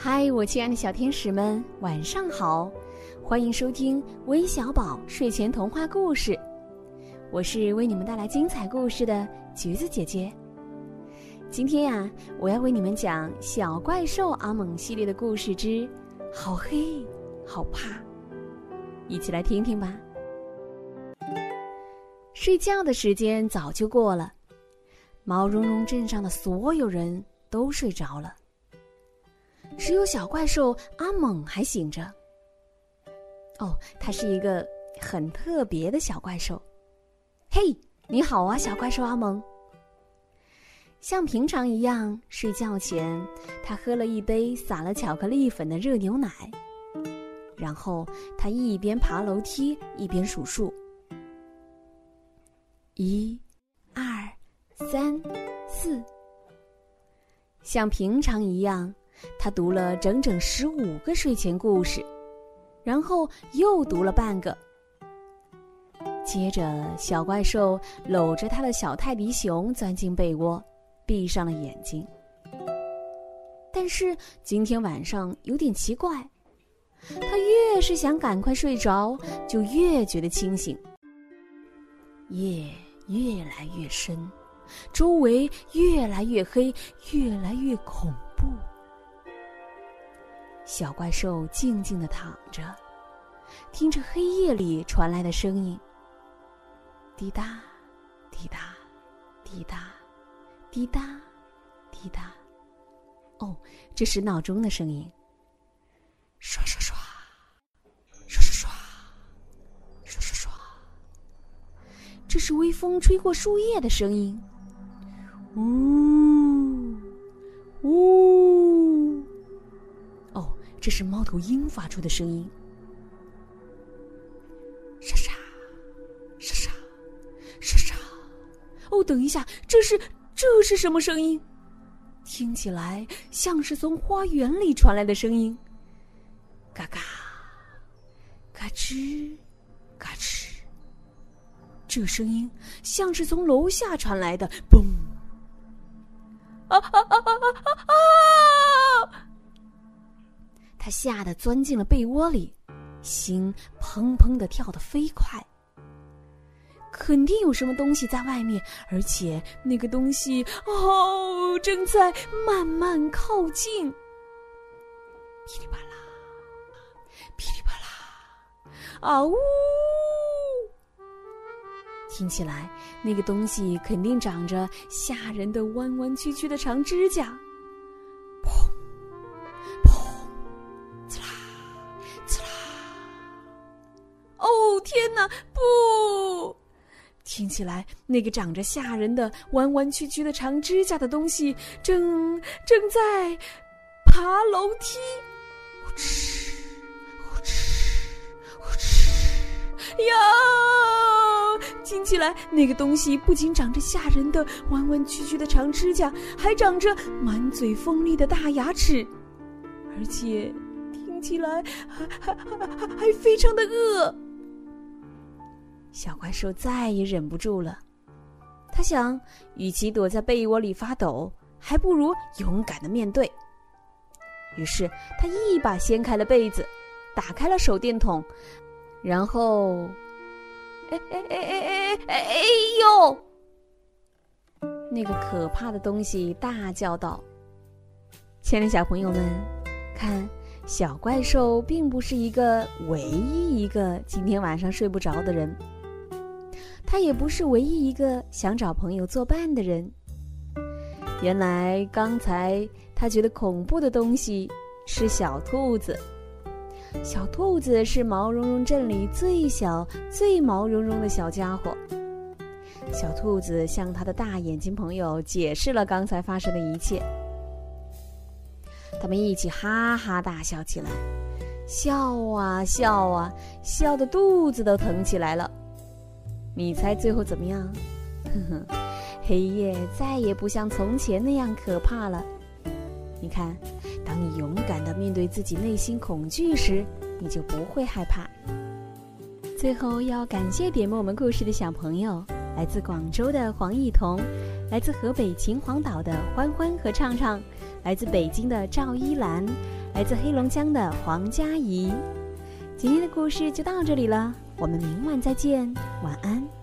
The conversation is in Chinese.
嗨，我亲爱的小天使们，晚上好！欢迎收听微小宝睡前童话故事，我是为你们带来精彩故事的橘子姐姐。今天呀，我要为你们讲《小怪兽阿猛》系列的故事之《好黑好怕》，一起来听听吧。睡觉的时间早就过了，毛茸茸镇上的所有人都睡着了。只有小怪兽阿猛还醒着。哦，他是一个很特别的小怪兽。嘿，你好啊，小怪兽阿猛。像平常一样，睡觉前他喝了一杯撒了巧克力粉的热牛奶，然后他一边爬楼梯一边数数：一、二、三、四。像平常一样。他读了整整十五个睡前故事，然后又读了半个。接着，小怪兽搂着他的小泰迪熊钻进被窝，闭上了眼睛。但是今天晚上有点奇怪，他越是想赶快睡着，就越觉得清醒。夜越来越深，周围越来越黑，越来越恐怖。小怪兽静静的躺着，听着黑夜里传来的声音：滴答，滴答，滴答，滴答，滴答。哦，这是闹钟的声音。刷刷刷，刷刷刷，刷刷刷。这是微风吹过树叶的声音。呜，这是猫头鹰发出的声音，沙沙，沙沙，沙沙。哦，等一下，这是这是什么声音？听起来像是从花园里传来的声音。嘎嘎，嘎吱，嘎吱。这声音像是从楼下传来的。嘣！啊啊啊啊啊啊！他吓得钻进了被窝里，心砰砰的跳得飞快。肯定有什么东西在外面，而且那个东西哦正在慢慢靠近。噼里啪啦，噼里啪啦，啊呜！听起来那个东西肯定长着吓人的弯弯曲曲的长指甲。天哪！不，听起来那个长着吓人的弯弯曲曲的长指甲的东西正正在爬楼梯，呼哧呼哧呼哧呀！听起来那个东西不仅长着吓人的弯弯曲曲的长指甲，还长着满嘴锋利的大牙齿，而且听起来还还还还非常的饿。小怪兽再也忍不住了，他想，与其躲在被窝里发抖，还不如勇敢的面对。于是，他一把掀开了被子，打开了手电筒，然后，哎哎哎哎哎哎哎呦！那个可怕的东西大叫道：“亲爱的小朋友们，看，小怪兽并不是一个唯一一个今天晚上睡不着的人。”他也不是唯一一个想找朋友作伴的人。原来刚才他觉得恐怖的东西是小兔子。小兔子是毛茸茸镇里最小、最毛茸茸的小家伙。小兔子向他的大眼睛朋友解释了刚才发生的一切。他们一起哈哈大笑起来，笑啊笑啊，笑得肚子都疼起来了。你猜最后怎么样？呵呵，黑夜再也不像从前那样可怕了。你看，当你勇敢的面对自己内心恐惧时，你就不会害怕。最后要感谢点播我们故事的小朋友：来自广州的黄艺彤，来自河北秦皇岛的欢欢和畅畅，来自北京的赵一兰。来自黑龙江的黄佳怡。今天的故事就到这里了，我们明晚再见，晚安。